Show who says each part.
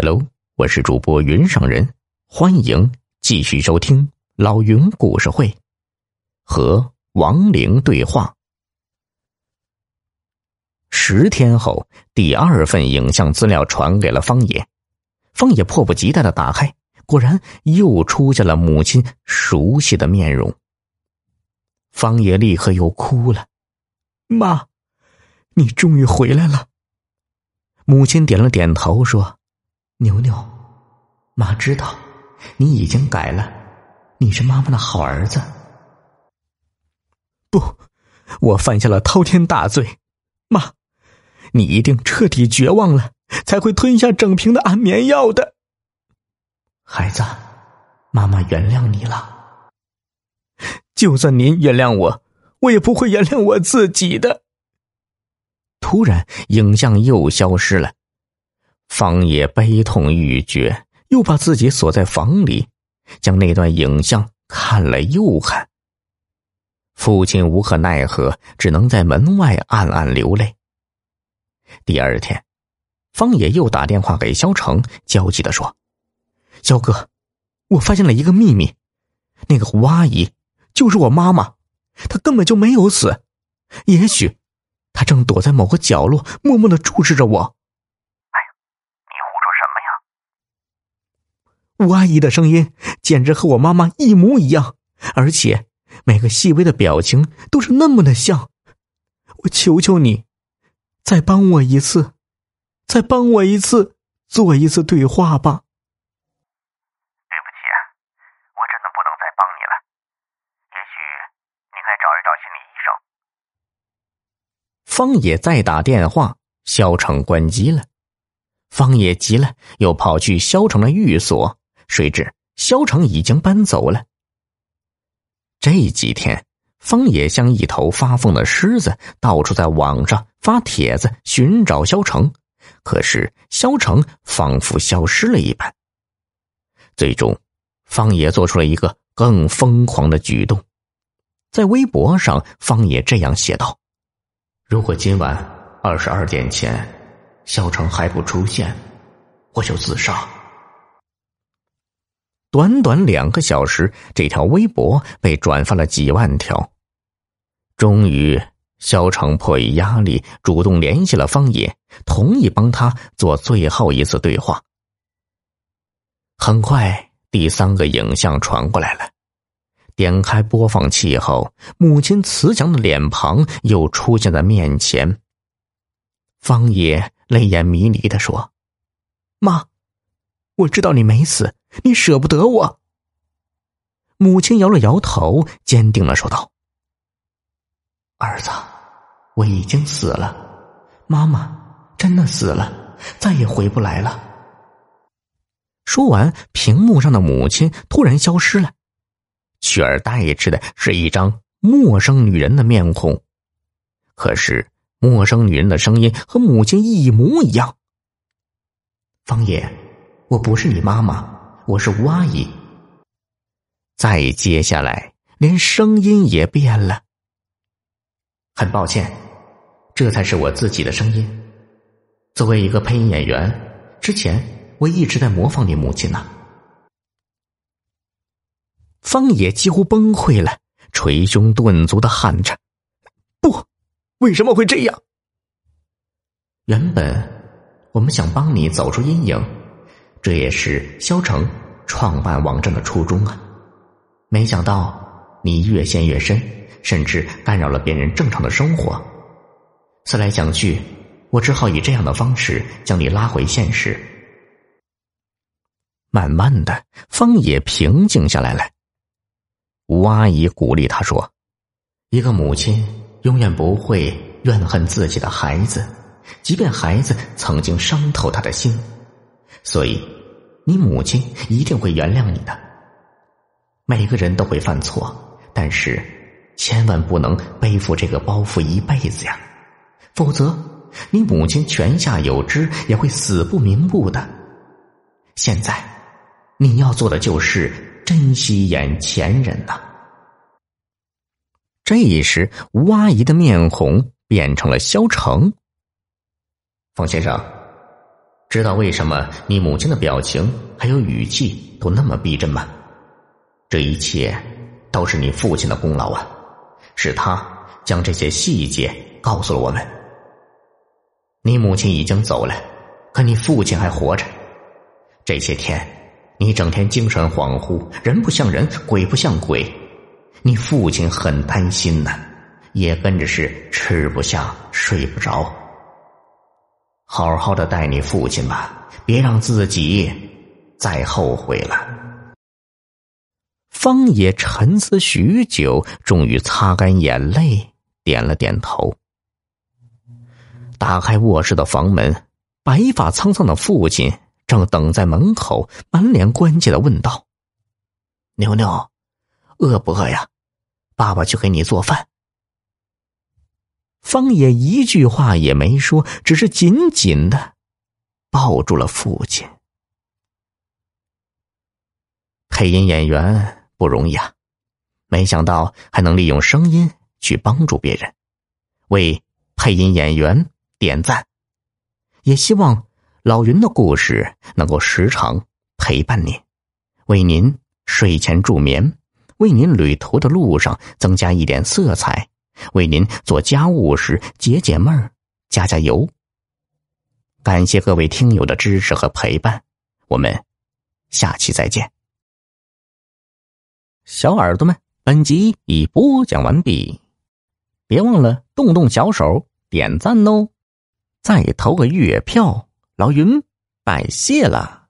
Speaker 1: Hello，我是主播云上人，欢迎继续收听老云故事会和亡灵对话。十天后，第二份影像资料传给了方野，方野迫不及待的打开，果然又出现了母亲熟悉的面容。方野立刻又哭了：“
Speaker 2: 妈，你终于回来了。”
Speaker 1: 母亲点了点头说。
Speaker 2: 牛牛，妈知道你已经改了，你是妈妈的好儿子。
Speaker 1: 不，我犯下了滔天大罪，妈，你一定彻底绝望了，才会吞下整瓶的安眠药的。
Speaker 2: 孩子，妈妈原谅你了。
Speaker 1: 就算您原谅我，我也不会原谅我自己的。突然，影像又消失了。方野悲痛欲绝，又把自己锁在房里，将那段影像看了又看。父亲无可奈何，只能在门外暗暗流泪。第二天，方野又打电话给肖成，焦急的说：“肖哥，我发现了一个秘密，那个胡阿姨就是我妈妈，她根本就没有死，也许她正躲在某个角落，默默的注视着我。”吴阿姨的声音简直和我妈妈一模一样，而且每个细微的表情都是那么的像。我求求你，再帮我一次，再帮我一次，做一次对话吧。
Speaker 3: 对不起，我真的不能再帮你了。也许你该找一找心理医
Speaker 1: 生。方野再打电话，肖成关机了。方野急了，又跑去肖成的寓所。谁知萧成已经搬走了。这几天，方野像一头发疯的狮子，到处在网上发帖子寻找萧成，可是萧成仿佛消失了一般。最终，方野做出了一个更疯狂的举动，在微博上，方野这样写道：“如果今晚二十二点前，萧成还不出现，我就自杀。”短短两个小时，这条微博被转发了几万条。终于，肖成迫于压力，主动联系了方野，同意帮他做最后一次对话。很快，第三个影像传过来了。点开播放器后，母亲慈祥的脸庞又出现在面前。方野泪眼迷离的说：“妈，我知道你没死。”你舍不得我。母亲摇了摇头，坚定的说道：“儿子，我已经死了，妈妈真的死了，再也回不来了。”说完，屏幕上的母亲突然消失了，取而代之的是一张陌生女人的面孔。可是，陌生女人的声音和母亲一模一样。方爷，我不是你妈妈。我是吴阿姨。再接下来，连声音也变了。很抱歉，这才是我自己的声音。作为一个配音演员，之前我一直在模仿你母亲呢。方野几乎崩溃了，捶胸顿足的喊着：“不，为什么会这样？原本我们想帮你走出阴影。”这也是萧成创办网站的初衷啊！没想到你越陷越深，甚至干扰了别人正常的生活。思来想去，我只好以这样的方式将你拉回现实。慢慢的，方野平静下来了。吴阿姨鼓励他说：“一个母亲永远不会怨恨自己的孩子，即便孩子曾经伤透他的心。”所以，你母亲一定会原谅你的。每个人都会犯错，但是千万不能背负这个包袱一辈子呀，否则你母亲泉下有知，也会死不瞑目的。现在，你要做的就是珍惜眼前人呐。这时，吴阿姨的面红变成了消沉。方先生。知道为什么你母亲的表情还有语气都那么逼真吗？这一切都是你父亲的功劳啊！是他将这些细节告诉了我们。你母亲已经走了，可你父亲还活着。这些天，你整天精神恍惚，人不像人，鬼不像鬼，你父亲很担心呢，也跟着是吃不下、睡不着。好好的待你父亲吧，别让自己再后悔了。方野沉思许久，终于擦干眼泪，点了点头。打开卧室的房门，白发苍苍的父亲正等在门口，满脸关切的问道：“牛牛，饿不饿呀？爸爸去给你做饭。”方野一句话也没说，只是紧紧的抱住了父亲。配音演员不容易啊，没想到还能利用声音去帮助别人，为配音演员点赞。也希望老云的故事能够时常陪伴您，为您睡前助眠，为您旅途的路上增加一点色彩。为您做家务时解解闷儿，加加油。感谢各位听友的支持和陪伴，我们下期再见。小耳朵们，本集已播讲完毕，别忘了动动小手点赞哦，再投个月票，老云拜谢了。